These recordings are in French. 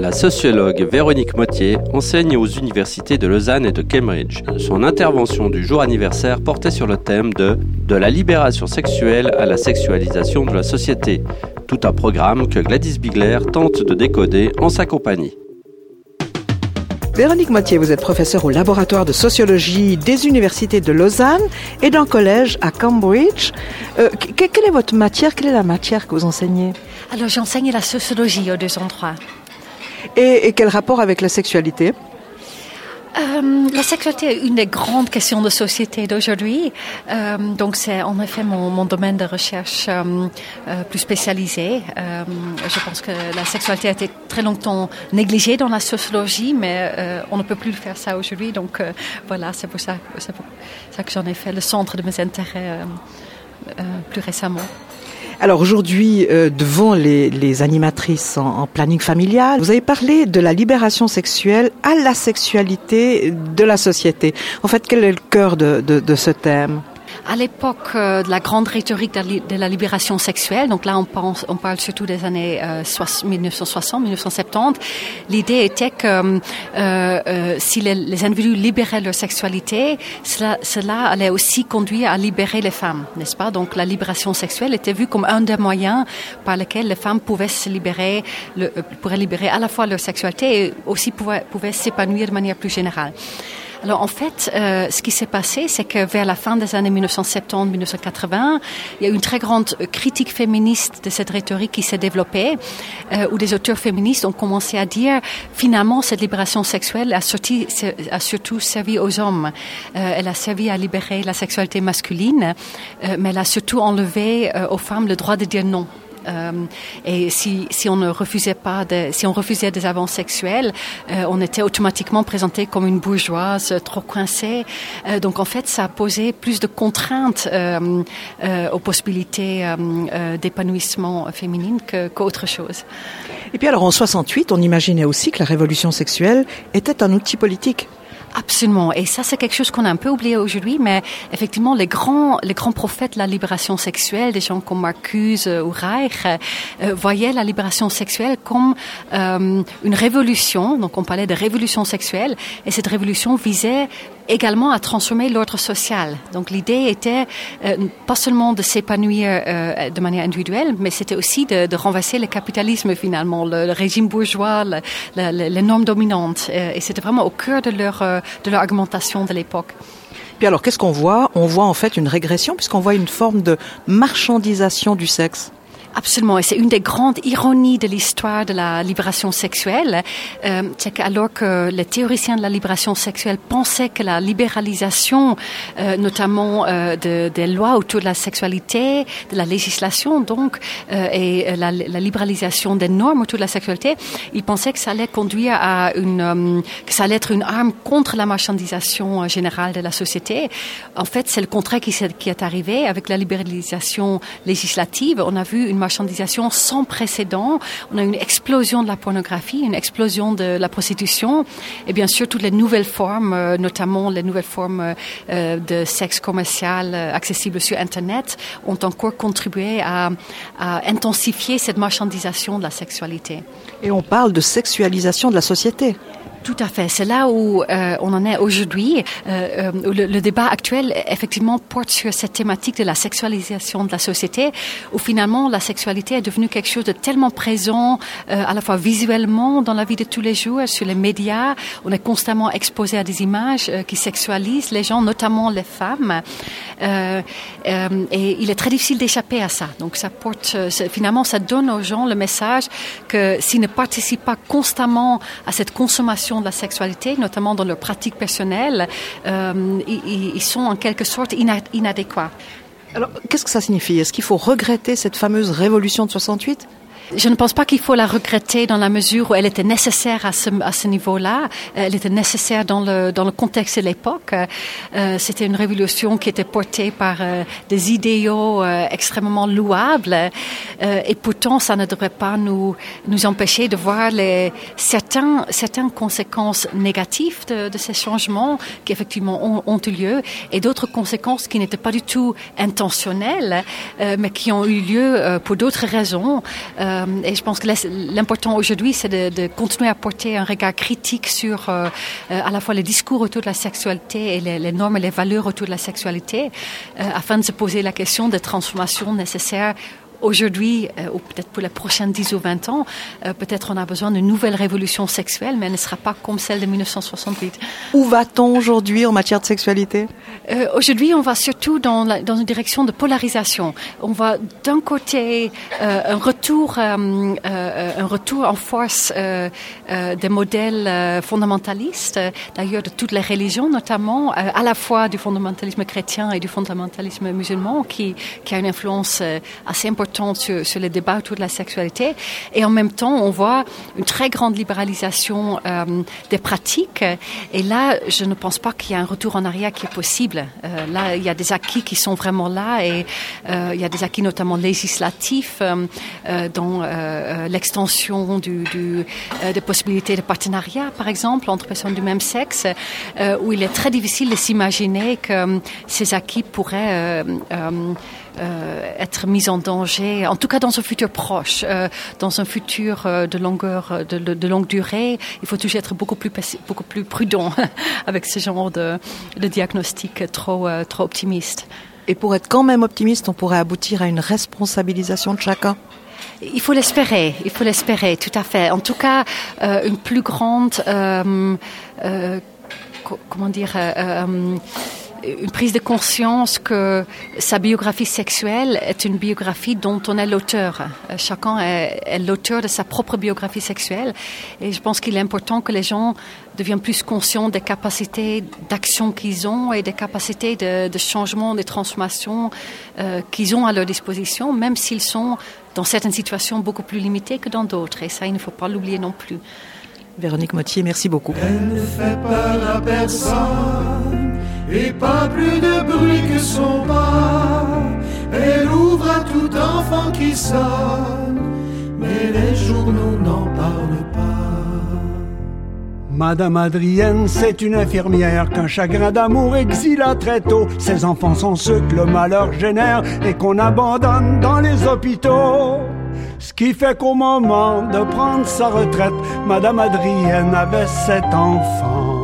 La sociologue Véronique Mottier enseigne aux universités de Lausanne et de Cambridge. Son intervention du jour anniversaire portait sur le thème de De la libération sexuelle à la sexualisation de la société. Tout un programme que Gladys Bigler tente de décoder en sa compagnie. Véronique Mottier, vous êtes professeure au laboratoire de sociologie des universités de Lausanne et d'un collège à Cambridge. Euh, quelle est votre matière? Quelle est la matière que vous enseignez? Alors j'enseigne la sociologie aux deux endroits. Et, quel rapport avec la sexualité? Euh, la sexualité est une des grandes questions de société d'aujourd'hui. Euh, donc c'est en effet mon, domaine de recherche euh, plus spécialisé. Je pense que la sexualité a été très longtemps négligée dans la sociologie, mais on ne peut plus faire ça aujourd'hui. Donc voilà, c'est pour pour ça que j'en ai fait le centre de mes intérêts plus récemment. Alors aujourd'hui, euh, devant les, les animatrices en, planning familial, vous avez parlé de la libération sexuelle à la sexualité de la société. En fait, quel est le cœur de, de ce thème? À l'époque euh, de la grande rhétorique de la libération sexuelle, donc là on, pense, on parle surtout des années euh, 1960-1970, l'idée était que euh, euh, si les, les, individus libéraient leur sexualité, cela, cela, allait aussi conduire à libérer les femmes, n'est-ce pas? Donc la libération sexuelle était vue comme un des moyens par lesquels les femmes pouvaient se libérer, le, pourraient libérer à la fois leur sexualité et aussi pouvaient, pouvaient s'épanouir de manière plus générale. Alors en fait, euh, ce qui s'est passé, c'est que vers la fin des années 1970-1980, il y a une très grande critique féministe de cette rhétorique qui s'est développée, euh, où des auteurs féministes ont commencé à dire finalement cette libération sexuelle a, sorti, a surtout servi aux hommes. Euh, elle a servi à libérer la sexualité masculine, euh, mais elle a surtout enlevé euh, aux femmes le droit de dire non. Euh, et si, on refusait pas, si on refusait des avances sexuelles, euh, on était automatiquement présenté comme une bourgeoise trop coincée. Euh, donc en fait, ça posé plus de contraintes aux possibilités d'épanouissement féminine qu'autre qu chose. Et puis alors en 68, on imaginait aussi que la révolution sexuelle était un outil politique. Absolument. Et ça, c'est quelque chose qu'on a un peu oublié aujourd'hui, mais effectivement, les grands, les grands prophètes de la libération sexuelle, des gens comme Marcuse ou Reich, euh, voyaient la libération sexuelle comme euh, une révolution. Donc, on parlait de révolution sexuelle, et cette révolution visait également à transformer l'ordre social. Donc l'idée était euh, pas seulement de s'épanouir euh, de manière individuelle, mais c'était aussi de, renverser le capitalisme finalement, le, régime bourgeois, le, le, les normes dominantes. Euh, et c'était vraiment au cœur de leur, de leur argumentation de l'époque. Puis alors qu'est-ce qu'on voit? On voit en fait une régression puisqu'on voit une forme de marchandisation du sexe. Absolument, et c'est une des grandes ironies de l'histoire de la libération sexuelle, euh, c'est qu'alors que les théoriciens de la libération sexuelle pensaient que la libéralisation, euh, notamment euh, de, des lois autour de la sexualité, de la législation donc, euh, et la, la, libéralisation des normes autour de la sexualité, ils pensaient que ça allait conduire à une, euh, que ça allait être une arme contre la marchandisation générale de la société. En fait, c'est le contraire qui, qui est arrivé avec la libéralisation législative. On a vu une marchandisation sans précédent. On a une explosion de la pornographie, une explosion de la prostitution et bien sûr toutes les nouvelles formes, euh, notamment les nouvelles formes euh, de sexe commercial euh, accessibles sur Internet, ont encore contribué à intensifier cette marchandisation de la sexualité. Et on parle de sexualisation de la société. Tout à fait. C'est là où euh, on en est aujourd'hui. Euh, le, le débat actuel, effectivement, porte sur cette thématique de la sexualisation de la société, où finalement la sexualité est devenue quelque chose de tellement présent, euh, à la fois visuellement dans la vie de tous les jours, sur les médias. On est constamment exposé à des images euh, qui sexualisent les gens, notamment les femmes. Euh, euh, et il est très difficile d'échapper à ça. Donc ça porte, finalement, ça donne aux gens le message que s'ils ne participent pas constamment à cette consommation de la sexualité, notamment dans leurs pratiques personnelles, euh, ils, ils, sont en quelque sorte inadéquats. Alors, qu'est-ce que ça signifie? Est-ce qu'il faut regretter cette fameuse révolution de 68 je ne pense pas qu'il faut la regretter dans la mesure où elle était nécessaire à ce, à ce niveau-là. Elle était nécessaire dans le, dans le contexte de l'époque. Euh, C'était une révolution qui était portée par euh, des idéaux euh, extrêmement louables. Euh, et pourtant, ça ne devrait pas nous, nous empêcher de voir les, certains, certaines conséquences négatives de, de ces changements qui effectivement ont, ont eu lieu et d'autres conséquences qui n'étaient pas du tout intentionnelles, euh, mais qui ont eu lieu pour d'autres raisons. Et je pense que l'important aujourd'hui, c'est de, continuer à porter un regard critique sur à la fois les discours autour de la sexualité et les, les normes et les valeurs autour de la sexualité, afin de se poser la question des transformations nécessaires aujourd'hui, euh, ou peut-être pour les prochaines 10 ou 20 ans, euh, peut-être on a besoin d'une nouvelle révolution sexuelle, mais elle ne sera pas comme celle de 1968. Où va-t-on aujourd'hui en matière de sexualité? Euh, Aujourd'hui, on va surtout dans, la, dans une direction de polarisation. On va d'un côté un retour, un retour en force des modèles fondamentalistes, d'ailleurs de toutes les religions, notamment à la fois du fondamentalisme chrétien et du fondamentalisme musulman, qui, qui a une influence assez importante sur, sur, les débats autour de la sexualité. Et en même temps, on voit une très grande libéralisation euh, des pratiques. Et là, je ne pense pas qu'il y a un retour en arrière qui est possible. Euh, là, il y a des acquis qui sont vraiment là et euh, il y a des acquis notamment législatifs dans l'extension du, des possibilités de partenariat, par exemple, entre personnes du même sexe, où il est très difficile de s'imaginer que ces acquis pourraient être mise en danger, en tout cas dans un futur proche, euh, dans un futur euh, de longueur, de, longue durée. Il faut toujours être beaucoup plus, beaucoup plus prudent avec ce genre de, de diagnostic trop, euh, trop optimiste. Et pour être quand même optimiste, on pourrait aboutir à une responsabilisation de chacun? Il faut l'espérer, il faut l'espérer, tout à fait. En tout cas, euh, une plus grande, euh, euh, comment dire, euh, une prise de conscience que sa biographie sexuelle est une biographie dont on est l'auteur. Chacun est, est l'auteur de sa propre biographie sexuelle. Et je pense qu'il est important que les gens deviennent plus conscients des capacités d'action qu'ils ont et des capacités de, de changement, de transformation euh, qu'ils ont à leur disposition, même s'ils sont dans certaines situations beaucoup plus limitées que dans d'autres. Et ça, il ne faut pas l'oublier non plus. Véronique Mottier, merci beaucoup. Elle ne fait peur à personne et pas plus de bruit que son pas. Elle ouvre à tout enfant qui sonne, mais les journaux n'en parlent pas. Madame Adrienne, c'est une infirmière qu'un chagrin d'amour exila très tôt. Ses enfants sont ceux que le malheur génère et qu'on abandonne dans les hôpitaux. Ce qui fait qu'au moment de prendre sa retraite, Madame Adrienne avait sept enfants.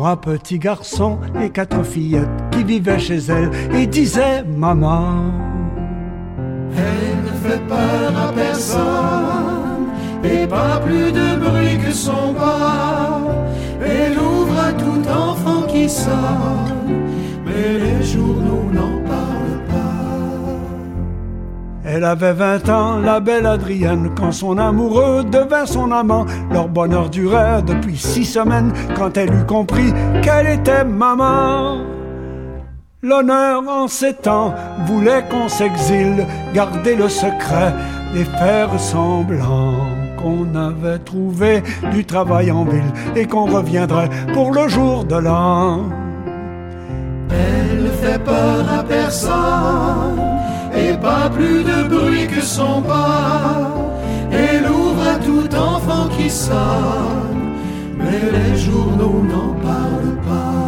Trois petits garçons et quatre fillettes qui vivaient chez elle et disaient Maman. Elle ne fait peur à personne et pas plus de bruit que son pas. Elle ouvre à tout enfant qui sonne, mais les Elle avait vingt ans, la belle Adrienne, quand son amoureux devint son amant. Leur bonheur durait depuis six semaines, quand elle eut compris qu'elle était maman. L'honneur en ces temps voulait qu'on s'exile, garder le secret et faire semblant qu'on avait trouvé du travail en ville et qu'on reviendrait pour le jour de l'an. Elle fait peur à personne pas plus de bruit que son pas. Elle ouvre à tout enfant qui sonne, mais les journaux n'en parlent pas.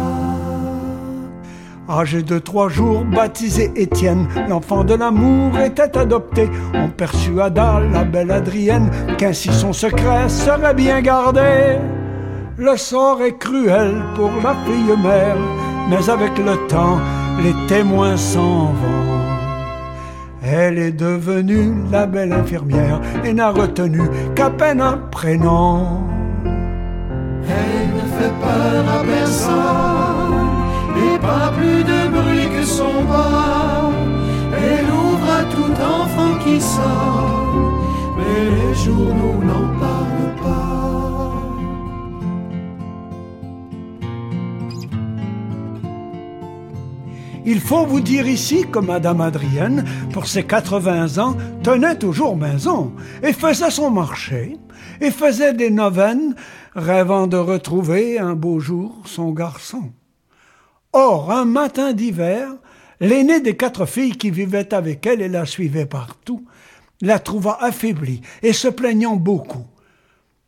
Âgé de trois jours, baptisé Étienne, l'enfant de l'amour était adopté. On persuada la belle Adrienne qu'ainsi son secret serait bien gardé. Le sort est cruel pour la fille mère, mais avec le temps, les témoins s'en vont. Elle est devenue la belle infirmière et n'a retenu qu'à peine un prénom. Elle ne fait peur à personne et pas plus de bruit que son pas. Elle ouvre à tout enfant qui sonne, mais les journaux n'en parlent Il faut vous dire ici que Madame Adrienne, pour ses 80 ans, tenait toujours maison et faisait son marché et faisait des neuvaines, rêvant de retrouver un beau jour son garçon. Or, un matin d'hiver, l'aînée des quatre filles qui vivaient avec elle et la suivaient partout, la trouva affaiblie et se plaignant beaucoup.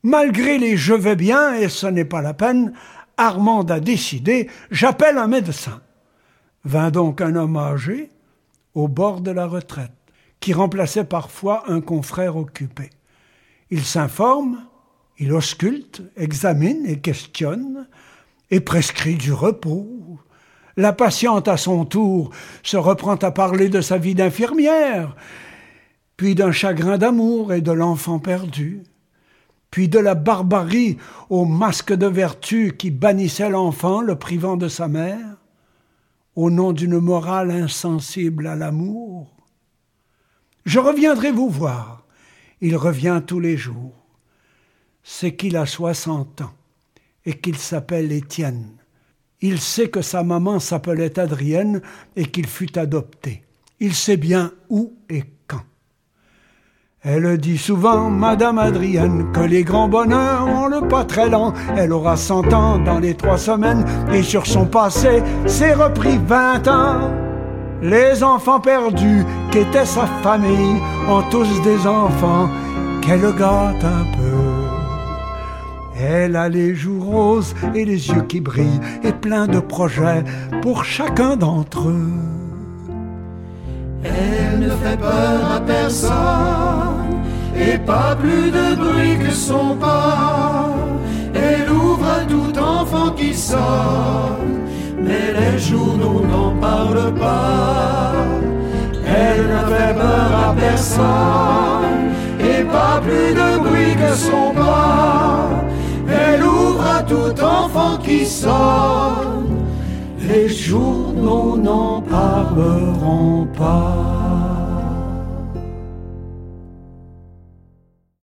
Malgré les je vais bien et ce n'est pas la peine, Armande a décidé, j'appelle un médecin. Vint donc un homme âgé au bord de la retraite. qui remplaçait parfois un confrère occupé. Il s'informe, il ausculte, examine et questionne, et prescrit du repos. La patiente, à son tour, se reprend à parler de sa vie d'infirmière, puis d'un chagrin d'amour et de l'enfant perdu, puis de la barbarie au masque de vertu qui bannissait l'enfant, le privant de sa mère, au nom d'une morale insensible à l'amour. Je reviendrai vous voir. Il revient tous les jours. C'est qu'il a soixante ans et qu'il s'appelle Étienne. Il sait que sa maman s'appelait Adrienne et qu'il fut adopté. Il sait bien où et. Elle dit souvent, Madame Adrienne, que les grands bonheurs ont le pas très lent. Elle aura cent ans dans les trois semaines et sur son passé, c'est repris vingt ans. Les enfants perdus, qu'était sa famille, ont tous des enfants qu'elle gâte un peu. Elle a les joues roses et les yeux qui brillent et plein de projets pour chacun d'entre eux. Elle ne fait peur à personne et pas plus de bruit que son pas. Elle ouvre à tout enfant qui sonne, mais les journaux n'en parlent pas. Elle ne fait peur à personne et pas plus de bruit que son pas. Elle ouvre à tout enfant qui sonne. Les journaux n'en parleront pas.